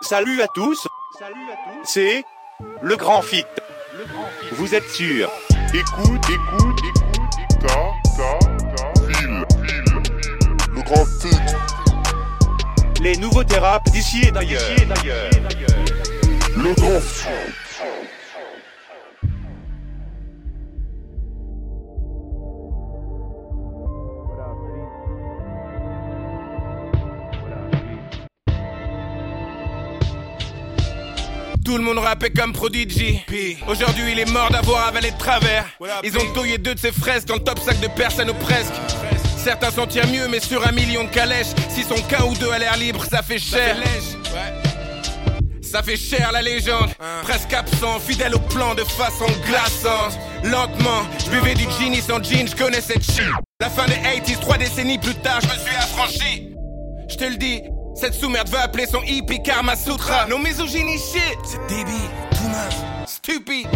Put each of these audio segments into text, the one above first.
Salut à tous. C'est le grand fit. Vous êtes sûr Écoute, écoute, écoute, K, K, K, file, file, le grand fit. Les nouveaux thérapes d'ici et d'ailleurs. Le grand fit. Tout le monde rappait comme Prodigy. Aujourd'hui, il est mort d'avoir avalé de travers. Ils ont touillé deux de ses fraises dans le top 5 de personnes ou presque. Certains s'en tirent mieux, mais sur un million de calèches, si son qu'un ou deux à l'air libre, ça fait cher. Ça fait cher la légende, presque absent, fidèle au plan de façon glaçante. Lentement, je buvais du genie sans jean, je connais cette shit. La fin des 80s, trois décennies plus tard, je me suis affranchi. Je te le dis, cette sous-merde va appeler son hippie Karma Sutra. Nos misogynies shit, c'est débile, tout neuf, stupide.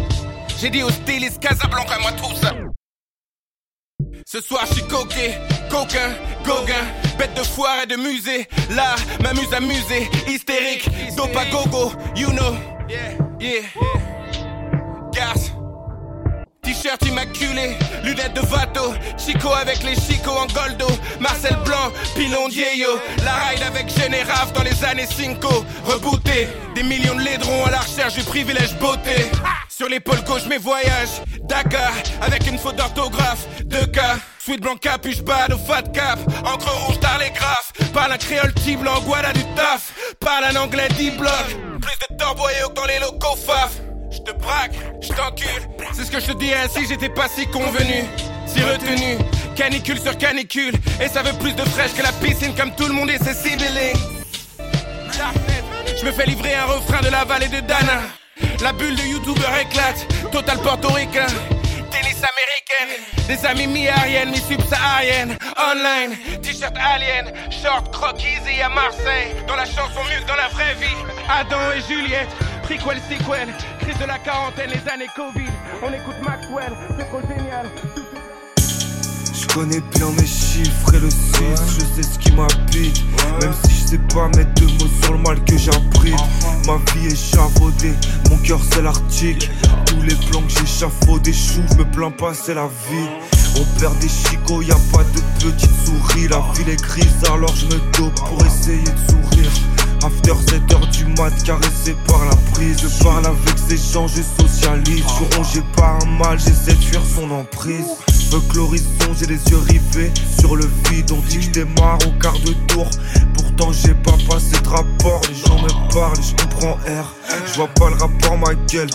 J'ai dit au styliste Casablanca, moi tout ça. Ce soir, je suis coquet, coquin, gauguin, bête de foire et de musée. Là, m'amuse à muser, hystérique, dope à gogo, you know. Yeah, Garce. T-shirt immaculé, lunettes de Vato, Chico avec les Chico en goldo, Marcel Blanc, Pilon Diego, la ride avec Générave dans les années 5, rebooté, des millions de laidrons à la recherche du privilège beauté. Sur l'épaule gauche mes voyages, Dakar, avec une faute d'orthographe, 2K, Sweet blanc capuche bad au fat cap, encre rouge dans les graphes, parle un créole petit blanc, guada du taf, parle un anglais 10 blocs, plus de torboyaux que dans les locaux faf. Je te braque, je t'encule. C'est ce que je te dirais j'étais pas si convenu, si retenu. Canicule sur canicule, et ça veut plus de fraîche que la piscine comme tout le monde et ses. Je me fais livrer un refrain de la vallée de Dana. La bulle de youtubeur éclate, total portoricain. Tennis américaine, des amis mi-ariennes, mi-subsahariennes. Online, t-shirt alien, short croc easy à Marseille. Dans la chanson que dans la vraie vie. Adam et Juliette, prequel, sequel. Crise de la quarantaine, les années Covid. On écoute Maxwell, c'est trop génial. Je connais bien mes chiffres et le 6, je sais ce qui m'habite. Même si je sais pas mettre deux mots sur le mal que j'abrite. Ma vie est chavaudée, mon cœur c'est l'arctique. Tous les plans que j'échafaude chou, je me plains pas, c'est la vie. On perd des chicots, y a pas de petites souris. La ville est grise, alors je me dope pour essayer de sourire. After 7h du mat, caressé par la prise. Je parle avec ces gens, je socialise. Je rongé par un mal, j'essaie de fuir son emprise. Fuck l'horizon, j'ai les yeux rivés sur le vide. On dit que démarre au quart de tour. Pourtant, j'ai pas passé de rapport. Les gens me parlent, je comprends R. Je vois pas le rapport, ma gueule.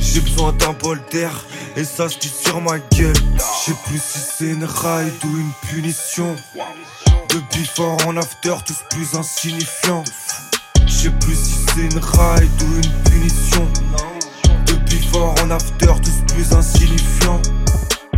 J'ai besoin d'un bol d'air. Et ça se dit sur ma gueule. Je sais plus si c'est une ride ou une punition. De before en after, tous plus insignifiants. Je sais plus si c'est une ride ou une punition. De before en after, tous plus insignifiants.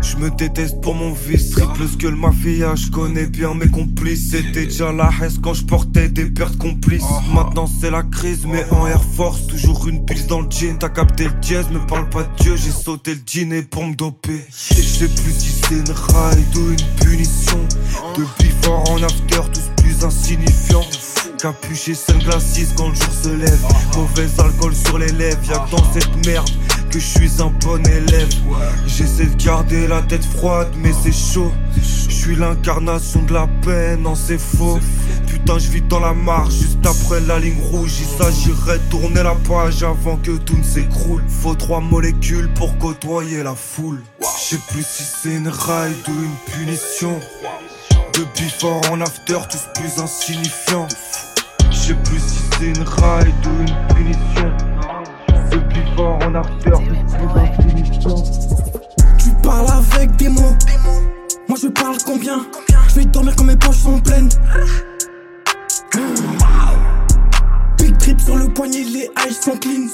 Je me déteste pour mon vice, triple le mafia, je connais bien mes complices. C'était déjà la haine quand je portais des pertes complices. Maintenant c'est la crise, mais en Air Force, toujours une piste dans le jean. T'as capté le dièse, me parle pas de Dieu, j'ai sauté le dîner pour me doper. Je sais plus si c'est une ride ou une punition. De before en after, tous plus insignifiants. Capuché, sunglasses quand le jour se lève. Mauvais alcool sur les lèvres, y'a que dans cette merde que je suis un bon élève. J'essaie de garder la tête froide, mais c'est chaud. Je suis l'incarnation de la peine, non c'est faux. Putain, je vis dans la marche juste après la ligne rouge. Il s'agirait de tourner la page avant que tout ne s'écroule. Faut trois molécules pour côtoyer la foule. Je sais plus si c'est une ride ou une punition. De before en after, tous plus insignifiants. Je sais plus si c'est une ride ou une punition. De before en after, plus. Tu parles avec des mots. Moi je parle combien? Je vais dormir quand mes poches sont pleines. Big trip sur le poignet, les eyes sont clean.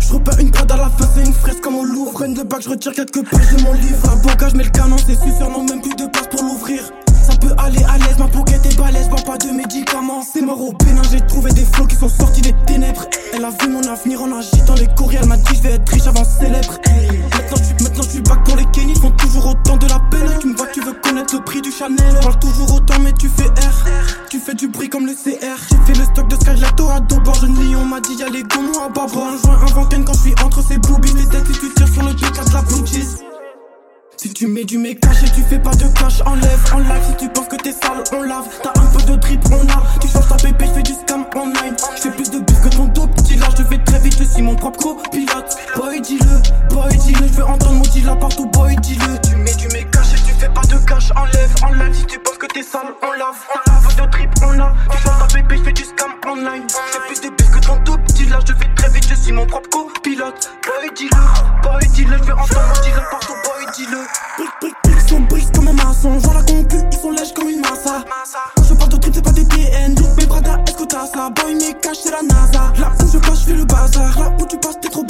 Je repère une prod à la fin, c'est une fraise comme au Louvre. Reine de bac, je retire quelques pages de mon livre. Un bagage, mais le canon, c'est suceur, non, même plus de place pour l'ouvrir. Ça peut aller à l'aise. Ma pocket est balèze, bois pas de médicaments. C'est mort au pénin, j'ai trouvé des flots qui sont sortis des ténèbres. Elle a vu mon avenir en agitant les courriers. Elle m'a dit, je vais être riche avant célèbre. Maintenant, je maintenant, je suis back pour les Kenny. Font toujours autant de la peine. Tu me vois, tu veux connaître le prix du Chanel. Parle toujours autant, mais tu fais R. Tu fais du bruit comme le CR. J'ai fait le stock de Skylato à dos Jeune Lyon m'a dit, y'a les gommons à bas Un joint, un quand je suis entre ces boobies. Les têtes, si tu tires sur le B4 la blue cheese. Si tu mets du mec caché, tu fais pas de cash, enlève en live. Si tu penses que t'es sale, on lave. T'as un peu de drip, on a. Tu changes ta pépé, je fais du scam online. Je fais plus de bif que ton dos, petit là, je fais très vite, je suis mon propre copilote. Boy, dis-le, boy, dis-le, je veux entendre mon dis là partout, boy, dis-le. Tu mets du mec caché, tu fais pas de cash, enlève en live. Si tu penses que t'es sale, on lave. On lave de drip, on a. Tu changes ta pépé, je fais du scam online. Je fais très vite, je suis mon propre copilote. Boy, dis-le, boy, dis-le, je veux entendre là partout, boy, dis-le. Brick, sont brise comme un maçon. Vois la concu, ils sont lèches comme une massa. Je parle de trucs, c'est pas des TN. Mes bradas, est-ce que t'as ça? Boy, mes cash, c'est la NASA. Là où je passe, je fais le bazar. Là où tu passes, t'es trop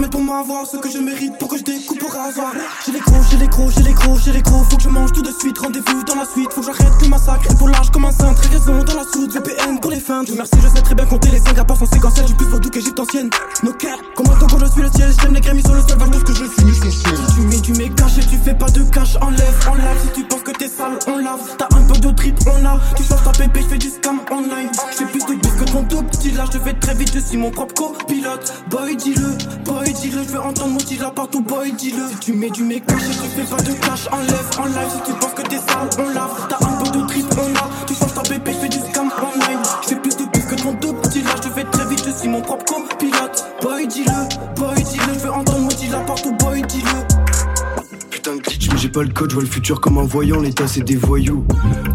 tu mettre pour m'avoir ce que je mérite pour que je découpe au rasoir. J'ai les gros, j'ai les gros, j'ai les gros, j'ai les gros. Faut que je mange tout de suite. Rendez-vous dans la suite. Faut que j'arrête le massacre. Et pour l'âge comme un saint. Très raison dans la soude. VPN pour les fins. Dieu merci, je sais très bien compter les 5 rapports sont séquentiels. J'ai plus vaudou qu'égyptienne. No cap. Comment je suis le ciel? J'aime les grémis sur le sol. Va que je suis. Si tu mets du mec caché, tu fais pas de cash. Enlève, enlève. Si tu penses que t'es sale, on lave. T'as un peu de trip, on a. Tu changes ta pépé, je fais du scam online. Je fais plus de que ton tout petit là. Je fais très vite, je suis mon propre copilote. Boy, dis-le, boy, Je veux entendre mon là partout, boy, dis-le. Si tu mets du mec caché, tu fais pas de cash. Enlève, enlève. Si tu penses que t'es sale, on lave. T'as un peu de trip, on a. Tu changes ta je fais du scam online. Je fais plus de bif que ton petit là. Je fais très vite, je suis mon propre copilote. Boy, dis-le, boy, dis-le. Je veux entendre mon là partout, boy, dis-le. Putain de glitch, mais j'ai pas le code, je vois le futur comme un voyant, l'état c'est des voyous.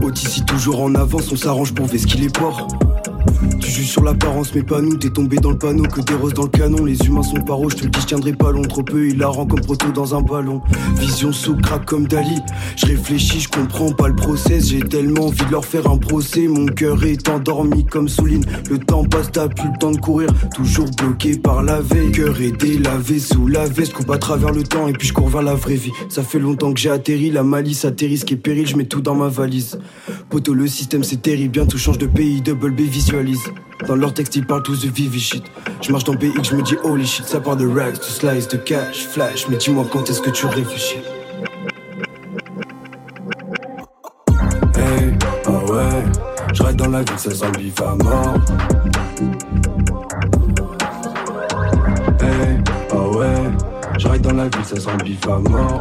Otis toujours en avance, on s'arrange pour ce qu'il est port. Tu juges sur l'apparence, mais pas nous. T'es tombé dans le panneau, que des roses dans le canon. Les humains sont paro, je te le dis, je tiendrai pas long. Trop peu, il la rend comme proto dans un ballon. Vision sous crack comme Dali. Je réfléchis, je comprends pas le process. J'ai tellement envie de leur faire un procès. Mon cœur est endormi comme Souline. Le temps passe, t'as plus le temps de courir. Toujours bloqué par la veille. Cœur est délavé sous la veste. Coupe à travers le temps et puis je cours vers la vraie vie. Ça fait longtemps que j'ai atterri. La malice atterrit, ce qui est péril, je mets tout dans ma valise. Poto, le système c'est terrible. Bien tout change de pays. Double B Dans leur texte, ils parlent tous de vivi shit. Je marche dans BX, je me dis holy shit. Ça part de rags, de slice, de cash, flash. Mais dis-moi quand est-ce que tu réfléchis? Hey, ah ouais, je dans la vie, ça sent le à mort. Hey, ah ouais, je dans la vie, ça sent le à mort.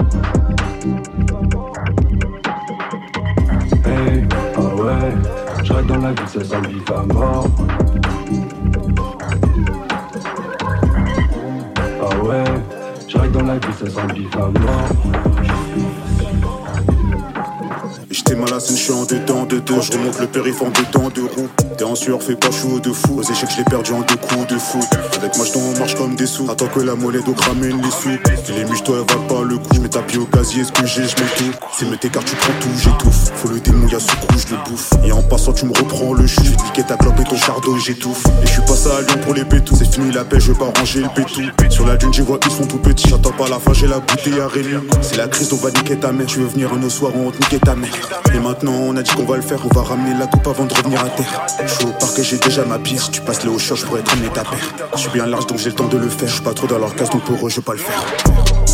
Hey, ah ouais, je reste dans la vie, ça sent le bif à mort. Ah ouais, je reste dans la vie, ça sent le bif à mort. J'étais mal à scène, je suis en dedans de deux. Je remonte le périph' en dedans de roues. T'es en sueur, fais pas chaud de fou. Aux échecs, je l'ai perdu en deux coups de fou. Avec moi, je on marche comme des sous. Attends que la monnaie d'eau ramène les sous. Et les miches, toi, elle va pas le coup. Je mets ta pied au casier, ce que j'ai, je mets tout? C'est me car tu prends tout, j'étouffe. Faut le démon, y'a ce le bouffe. Et en passant, tu me reprends le chou. Je ta clope et ton chardon, j'étouffe. Et je suis passé à Lyon pour les pétous. C'est fini la paix, je vais pas ranger le pétou. Sur la dune, j'y vois, ils sont tout petits. J'attends pas la fin, j'ai la bouteille à Rémi. C'est la crise, on va niquer ta mère. Tu veux venir un soir, on te niquer ta mère. Et maintenant, on a dit qu'on va le faire, on va ramener la coupe avant de revenir à terre. Je suis au parc et j'ai déjà ma pire. Si tu passes le haut shot, je pourrais te ramener ta paire. Je suis bien large donc j'ai le temps de le faire. Je suis pas trop dans leur case donc pour eux, je vais pas le faire.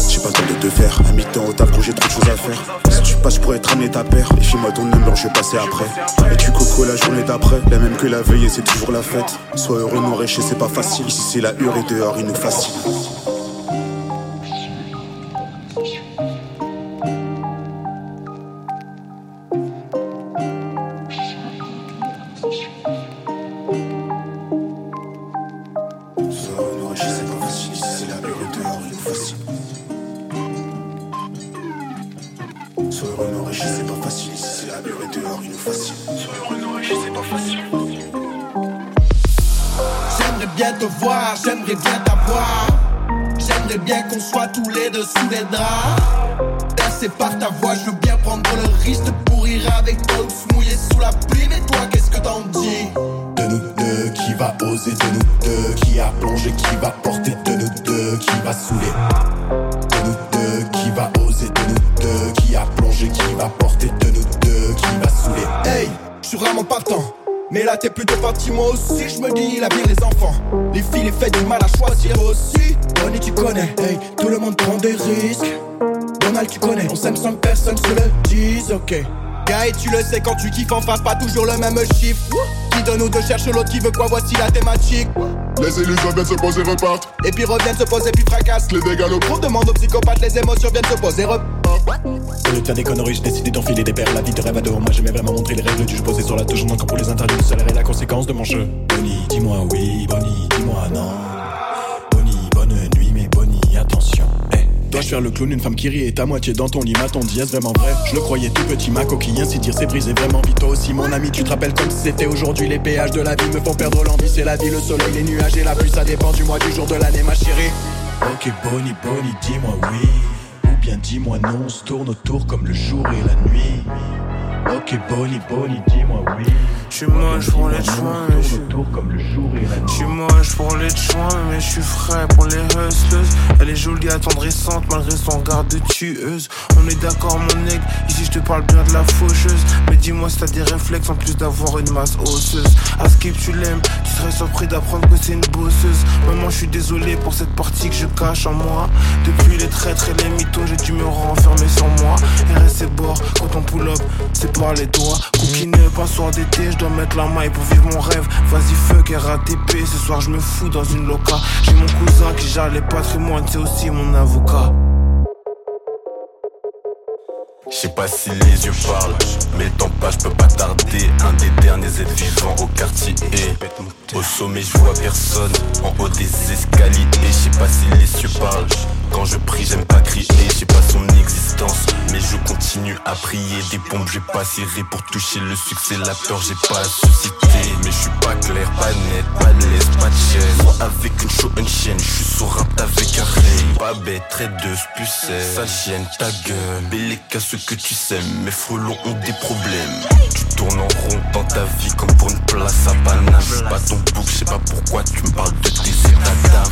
J'ai pas le temps de te faire. À mi-temps au taf, j'ai trop de choses à faire. Si tu passes, je pourrais te ramener ta paire. Et file-moi ton number, je vais passer après. Et tu coco la journée d'après. La même que la veille c'est toujours la fête. Sois heureux, non riche, c'est pas facile. Ici, c'est la hure et dehors, il nous fascine. J'aimerais bien te voir, j'aimerais bien t'avoir. J'aimerais bien qu'on soit tous les deux sous les draps. Bercé par ta voix, je veux bien prendre le risque de pourrir avec toi ou sous la pluie. Mais toi, qu'est-ce que t'en dis? De nous deux, qui va oser? De nous deux, qui a plongé Qui va porter? De nous deux, qui va saouler? T'es plutôt parti moi aussi. Je me dis la vie les enfants. Les filles les fait du mal à choisir aussi. Bonnie tu connais. Hey tout le monde prend des risques. Donald tu connais. On s'aime sans personne se le dise ok Guy tu le sais quand tu kiffes en face pas toujours le même chiffre Qui donne ou deux cherche l'autre qui veut quoi voici la thématique Les illusions viennent se poser repartent Et puis reviennent se poser puis fracassent Les dégâts On demande aux psychopathes les émotions viennent se poser repartent au lieu de faire des conneries, j'ai décidé d'enfiler des perles. La vie de rêve à deux. Moi, j'aimais vraiment montrer les règles du jeu posé sur la touche. Encore pour les interdits, le salaire est la conséquence de mon jeu. Bonnie, dis-moi oui. Bonnie, dis-moi non. Dois-je faire le clown, une femme qui rit est à moitié dans ton lit, m'a-t-on dit, est-ce vraiment vrai? Je le croyais tout petit, ma coquille, ainsi dire, c'est brisé vraiment vite. Aussi, mon ami, tu te rappelles comme si c'était aujourd'hui. Les péages de la vie me font perdre l'envie, c'est la vie, le soleil, les nuages et la pluie, ça dépend du mois, du jour, de l'année, ma chérie. Ok, Bonnie, Bonnie, dis-moi oui bien dis-moi non, on se tourne autour comme le jour et la nuit. Ok, Bonnie, Bonnie, dis-moi oui. J'suis moche pour les chouins, mais j'suis moche pour les chouins, mais j'suis frais pour les hustlers. Elle est jolie, attendrissante, malgré son garde de tueuse. On est d'accord, mon nègre, ici j'te parle bien de la faucheuse. Mais dis-moi si t'as des réflexes en plus d'avoir une masse osseuse. À skip, tu l'aimes, tu serais surpris d'apprendre que c'est une bosseuse. Maman, j'suis désolé pour cette partie que je cache en moi. Depuis les traîtres et les mythos, j'ai dû me renfermer sur moi. RS et bord, quand on pull up, c'est par les doigts. Coquine, pas soir d'été, dois mettre la maille pour vivre mon rêve. Vas-y, fuck RATP. Ce soir, je me fous dans une loca. J'ai mon cousin qui gère les patrimoines, c'est aussi mon avocat. Je sais pas si les yeux parlent, mais temps passe, je peux pas tarder. Un des derniers êtres vivants au quartier. Au sommet, je vois personne. En haut des escaliers, je sais pas si les yeux parlent. Quand je prie, j'aime pas crier, j'ai pas son existence. Mais je continue à prier. Des pompes, j'ai pas serré pour toucher le succès. La peur, j'ai pas à susciter. Mais je suis pas clair, pas net, pas de l'aise, pas de chaîne. Soit avec une show, une chaîne, je suis sur avec un rey. Pas bête, traiteuse, pucelle. Sale chienne, ta gueule. Belle qu'à ce que tu sais, mes frelons ont des problèmes. Tu tournes en rond dans ta vie comme pour une place à Paname. pas ton bouc, je sais pas pourquoi tu me parles de tes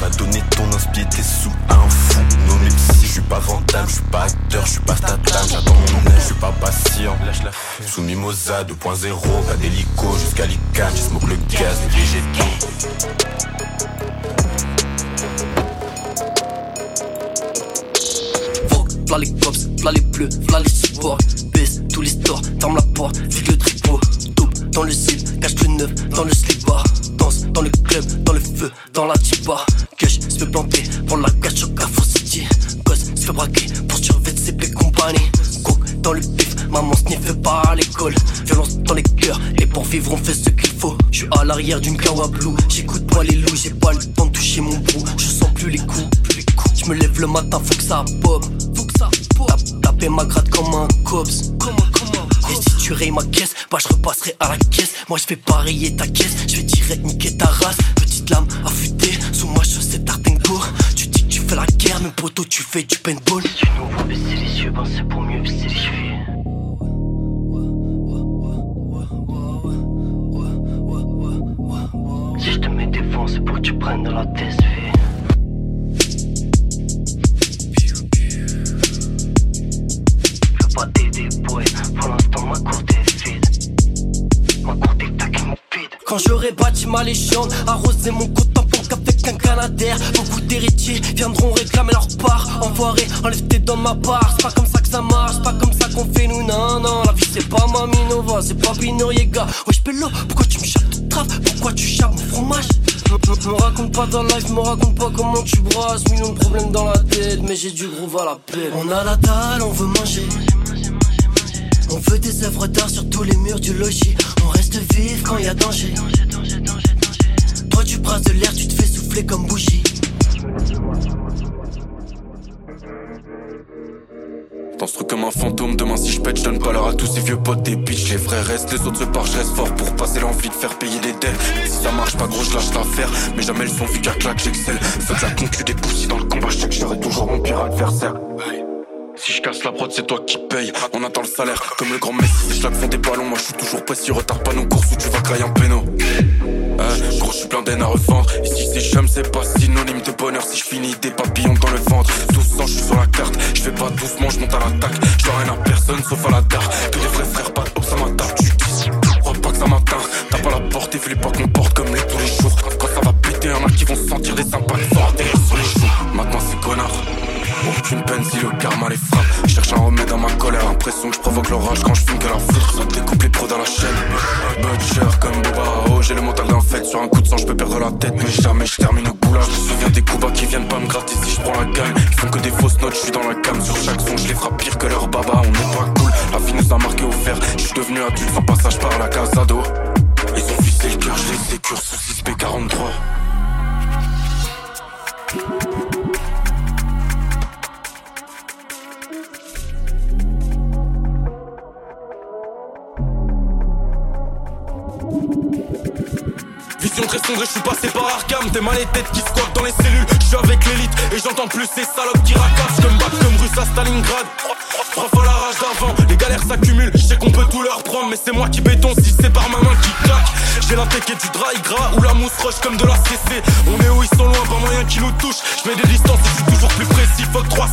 ta dame. A donné ton inspire, t'es sous un fou. Non mais si je suis pas vandale, je suis pas acteur, je suis pas statam, j'attends mon aide, je suis pas patient. Sous Mimosa 2.0, pas d'hélico jusqu'à l'ICAM, je smoke le gaz, les végétaux. V'là les cops, v'là les bleus, v'là les supports. Baisse tous les stores, ferme la porte, vide le tripot. Double dans le zip, cache le neuf dans le slipper. Danse dans le club, dans le feu, dans la tipa. Je se planter pour la cache au Carrefour City. Gosse se fait braquer pour survêtir ses plaies compagnie. Coke dans le pif, maman sniffe pas à l'école. Violence dans les cœurs, et pour vivre on fait ce qu'il faut. Je suis à l'arrière d'une Kawa Blue, j'écoute pas les loups, j'ai pas le temps de toucher mon brou. Je sens plus les coups, plus les coups. Je me lève le matin, faut que ça pop. Faut que ça pop. Taper ma gratte comme un cops. Comment, comment et si tu rayes ma caisse, bah je repasserai à la caisse. Moi je fais pareiller ta caisse, je vais direct niquer ta race. Petite affûtée, sous ma chaussette Artengo. Tu dis que tu fais la guerre, mais poteau tu fais du paintball. Tu nous vois baisser les yeux, ben c'est pour mieux baisser les yeux. Si je te mets des vents, c'est pour que tu prennes de la TSV. Veux pas t'aider, boy. Pour l'instant, ma courte est vide. Ma courte est vide. Quand j'aurai bâti ma légende, arroser mon compte en banque avec un canadaire. Beaucoup d'héritiers viendront réclamer leur part. Enfoiré, enlève tes dans ma part. C'est pas comme ça que ça marche, c'est pas comme ça qu'on fait nous. Non, non, la vie c'est pas ma Minova, c'est pas Pinoriega. Wesh, pélo, pourquoi tu me chapes de trave? Pourquoi tu chapes mon fromage? Me, raconte pas ta life, me raconte pas comment tu brasses. Millions de problèmes dans la tête, mais j'ai du groove à la paix. On a la dalle, on veut manger. On veut des œuvres d'art sur tous les murs du logis. On reste vif quand y a danger. Toi tu brasses de l'air, tu te fais souffler comme bougie. Dans ce truc comme un fantôme, demain si je pète, je donne pas l'heure à tous ces vieux potes des bitches. Les vrais restent, les autres se partent, je reste fort pour passer l'envie de faire payer les dettes. Si ça marche pas gros, je lâche l'affaire, mais jamais le son vu qu'à claque, j'excelle. Faites la concu des poussis dans le combat, je sais que j'aurai toujours mon pire adversaire. Si je casse la prod, c'est toi qui paye. On attend le salaire, comme le grand Messi. Si je fond des ballons, moi je suis toujours précis. Retard pas nos courses où tu vas grailler un péno. Hein, gros, je suis plein d'aine à revendre. Ici, c'est chum, c'est pas synonyme de bonheur. Si je finis des papillons dans le ventre, 12 ans, je suis sur la carte. Je fais pas doucement, je monte à l'attaque. Je rien à personne sauf à la dark. Que les vrais frères, pas de ça m'attarde. Tu dis, crois pas que ça m'atteint. tape à la porte et fais pas qu'on porte comme les tous les jours. Quand ça va péter, y'en a qui vont sentir des sympas forts sur les joues. Maintenant c'est connard. Aucune peine si le karma les frappe. Je cherche un remède à ma colère. L'impression que je provoque l'orage quand je fume que la foutre. Ça découpe les pros dans la chaîne. Butcher comme Boba. J'ai le mental d'un fait. Sur un coup de sang, je peux perdre la tête. Mais jamais je termine au boulot. Je me souviens des coups qui viennent pas me gratter si je prends la gamme. Ils font que des fausses notes, je suis dans la gamme. Sur chaque son, je les frappe pire que leur baba. On n'est pas cool. La vie nous a marqué au fer. Je suis devenu adulte sans passage par la casado. Ils ont fissé le cœur, je les sécure sous 6B43. Très sombre je suis passé par Arkham. T'es mal les têtes qui squattent dans les cellules. Je suis avec l'élite et j'entends plus ces salopes qui racassent. Comme battent comme russe à Stalingrad. Trois fois la rage d'avant, les galères s'accumulent. Je sais qu'on peut tout leur prendre mais c'est moi qui béton. Si c'est par ma main qui claque J'ai la du dry gras ou la mousse roche comme de la CC On est où ils sont loin, pas moyen qu'ils nous touchent. Je mets des distances et je suis toujours plus précis. Fuck 3-6,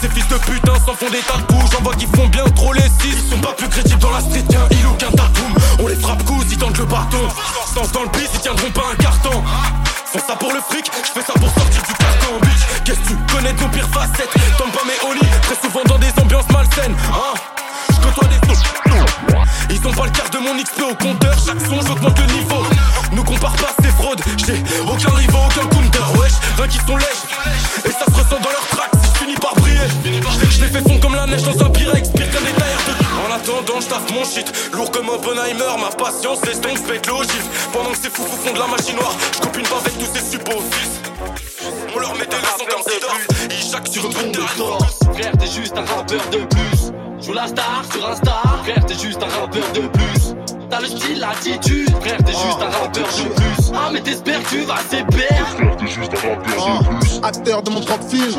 ces fils de putain s'en font des tas de bouches J'en vois qui font bien trop les 6 Ils sont pas plus crédibles dans la street qu'un il ou qu'un taboum On les frappe coups, ils tentent le bâton. Sens dans le Ma patience s'estompe, pète l'ogive Pendant que ces fous font de la machine noire Je coupe une barre avec tous ces supposites on leur met des leçons comme Sidorf Ils jacquent sur Twitter. Frère t'es juste un rappeur de plus. Joue la star sur Insta Frère t'es juste un rappeur de plus. T'as le style, l'attitude. Frère t'es juste un rappeur de plus. Ah mais t'espères que tu vas s'éperdre Frère, t'es juste un rappeur de plus. Acteur de mon propre film.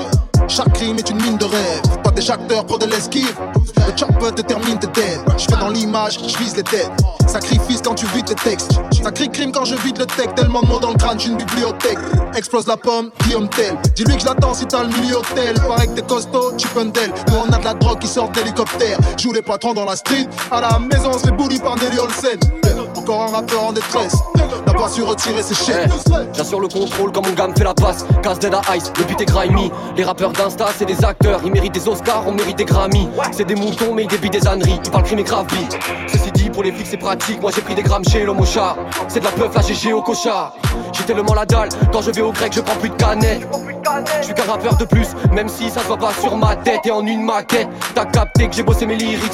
Chaque crime est une mine de rêve. Des acteurs pour de l'esquive. Le chopper détermine tes dead. Je fais dans l'image, je vise les têtes. Sacrifice quand tu vides les textes. Ça crie crime quand je vide le texte. Tellement de mots dans le crâne, j'ai une bibliothèque. Explose la pomme, Guillaume Tell. Dis-lui que je l'attends si t'as le milieu hôtel. Pareil que t'es costaud, tu Nous on a de la drogue qui sort d'hélicoptère. Joue les patrons dans la street. À la maison, on se fait bully par Nelly Olsen. Encore un rappeur en détresse. Pas su retirer ses chaînes. J'assure le contrôle quand mon gamme fait la passe. Casse dead à ice, le beat est grimy. Les rappeurs d'Insta, c'est des acteurs. Ils méritent des Oscars, on mérite des Grammy. C'est des moutons, mais ils débit des âneries. Ils parlent crime et grave. Ceci dit, pour les flics, c'est pratique. Moi j'ai pris des grammes chez l'homme au. C'est de la peuf, la GG au cochard. J'ai tellement la dalle. Quand je vais au grec, je prends plus de canettes. Je suis qu'un rappeur de plus, même si ça se voit pas sur ma tête et en une maquette. T'as capté que j'ai bossé mes lyrics.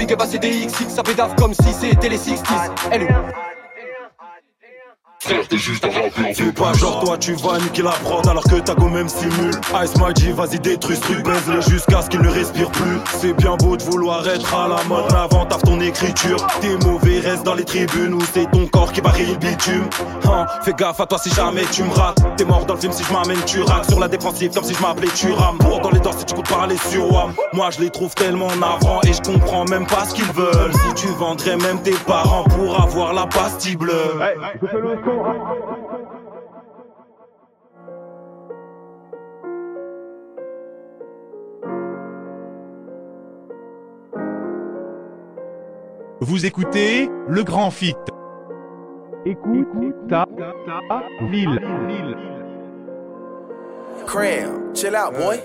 Big up à CDX, ça pédave comme si c'était les 60s. Elle Frère, t'es juste un rappeur de pas genre toi tu vas niquer la prod alors que ta go même simule. Ice Magic vas-y détruis ce truc baise-le jusqu'à ce qu'il ne respire plus. C'est bien beau de vouloir être à la mode avant taffe ton écriture. T'es mauvais reste dans les tribunes ou c'est ton corps qui varie le bitume. Hein, Fais gaffe à toi si jamais tu me rates. T'es mort dans le film si je m'amène tu rates. Sur la défensive comme si je m'appelais Turam Pour dans les dents si tu comptes parler sur WAM. Moi je les trouve tellement navrants et je comprends même pas ce qu'ils veulent. Si tu vendrais même tes parents pour avoir la pastille bleue Vous écoutez le grand fit. Écoute, ta, ville. Cram, chill out, boy.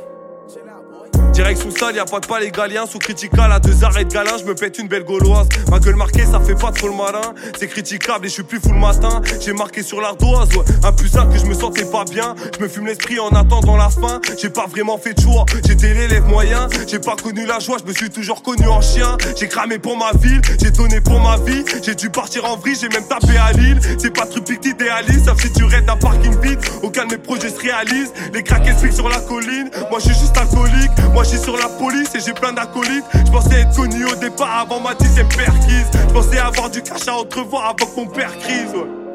Sous salle, y'a pas de palais galien. Sous critical, à deux arrêts de galin, je me pète une belle gauloise. Ma gueule marquée, ça fait pas trop le malin. C'est critiquable et je suis plus fou le matin. J'ai marqué sur l'ardoise, ouais. Un plus tard que je me sentais pas bien. Je me fume l'esprit en attendant la fin. J'ai pas vraiment fait de choix. J'étais l'élève moyen. J'ai pas connu la joie, je me suis toujours connu en chien. J'ai cramé pour ma ville, j'ai donné pour ma vie. J'ai dû partir en vrille, j'ai même tapé à Lille. C'est pas truc que t'idéalises, sauf si tu rêves d'un parking vide. Aucun de mes projets se réalise. Les craquets se sur la colline. Moi, je suis juste alcoolique. Moi, j'ai sur la police et j'ai plein d'acolytes. Je pensais être connu au départ avant ma dixième perquise. Je pensais avoir du cash à entrevoir avant que mon père crise. Ouais.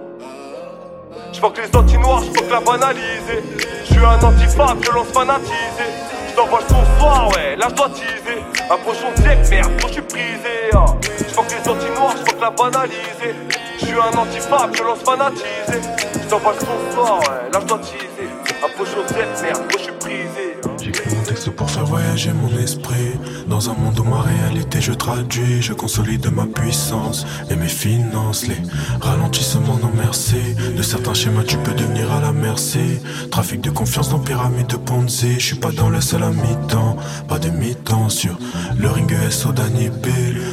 Que les anti-noirs, je que la banaliser. Je suis un antifa, violence fanatisée. Je t'envoie le soir, ouais, là je dois teaser. Un pochon de merde, moi je suis prisé. Hein. Que les anti-noirs, je que la banaliser. Je suis un antifa, violence fanatisée. Je t'envoie le soir, ouais, là je. Prisé. Hein. textes pour faire voyager mon esprit. Dans un monde où ma réalité je traduis, je consolide ma puissance et mes finances. Les ralentissements non merci. De certains schémas tu peux devenir à la merci. Trafic de confiance dans pyramide de Ponzi. Je suis pas dans le seul à mi-temps, pas de mi-temps sur le ring SO B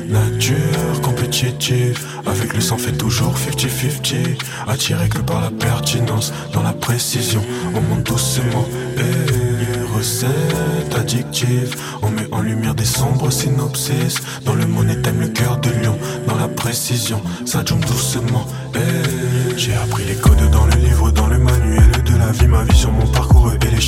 Nature compétitive, avec le sang fait toujours 50-50. Attiré que par la pertinence, dans la précision, on monte doucement. Et recette addictive, on met en lumière des sombres synopsis. Dans le money time, le cœur de lion, dans la précision, ça jump doucement. J'ai appris les codes dans le livre, dans le manuel de la vie, ma vision, mon parcours et l'échec.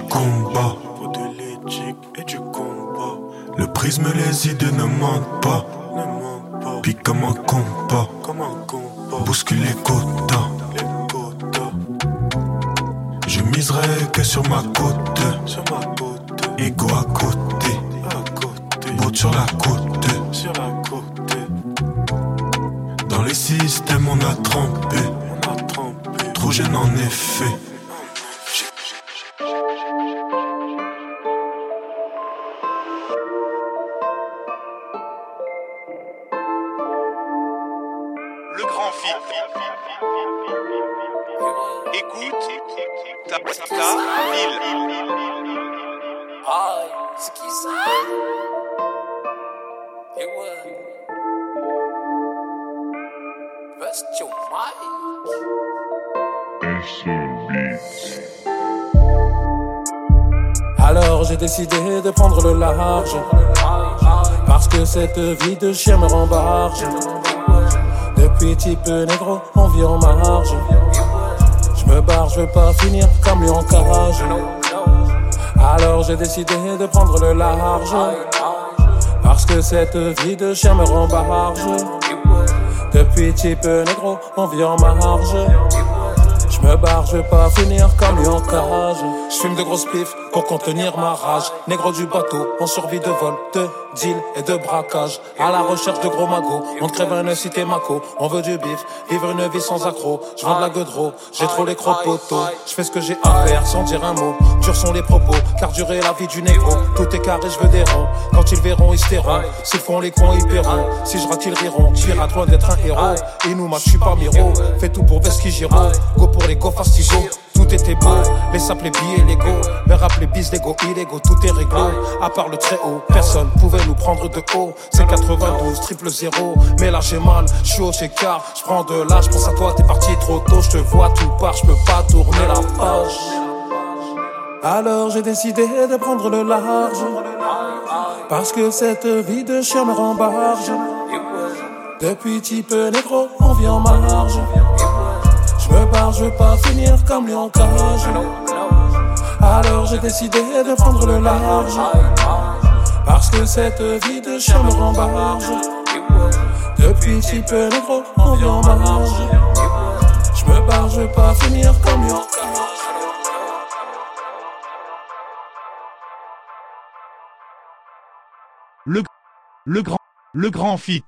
Du combat. Faut de l'éthique et du combat. Le prisme, les idées ne mentent pas. Puis comme un combat, bouscule les quotas. Je miserai que sur ma côte. Ego à côté. Bout sur la côte. Dans les systèmes, on a trempé. Trop jeune en effet. Alors j'ai décidé de prendre le large. Parce que cette vie de chien me rembarge. Depuis type négro, on vit en marge. Je me barre, je veux pas finir comme lui en. Alors j'ai décidé de prendre le large. Parce que cette vie de chien me rembarge. Depuis type négro, on vit en marge. Je me barre, je pas finir comme lui en cage. Je fume de grosses pifs pour contenir ma rage. Négro du bateau, on survit de vol, de deal et de braquage. À la recherche de gros magots, on crève un cité maco. On veut du bif, vivre une vie sans accro. Je vends de la gueudreau, j'ai trop les cropotos. Je fais ce que j'ai à faire sans dire un mot. Durs sont les propos, car durer la vie du négro. Tout est carré, je veux des ronds. Quand ils verront, ils se tairont. S'ils font les cons, ils paieront. Si je rate, ils riront. Pirate loin d'être un héros. Et nous, je suis pas miro. Fais tout pour Veski Giro. Go pour les go fastigo. Tout beau, les sapes, les billets, les go. Me rappeler bis, les go, illégaux, tout est réglo. À part le très haut, personne pouvait nous prendre de haut. C'est 92, triple zéro. Mais là j'ai mal, je suis au car. Je prends de l'âge, pense à toi, t'es parti trop tôt. Je te vois tout part, je peux pas tourner la page. Alors j'ai décidé de prendre le large. Parce que cette vie de chien me rembarge. Depuis type négro, on vit en marge. Je veux pas finir comme lui en. Alors j'ai décidé de prendre le large. Parce que cette vie de chien me rembarge. Depuis si peu on en marge. Je me barre, je veux pas finir comme lui en cage. Le, le grand, le grand fit.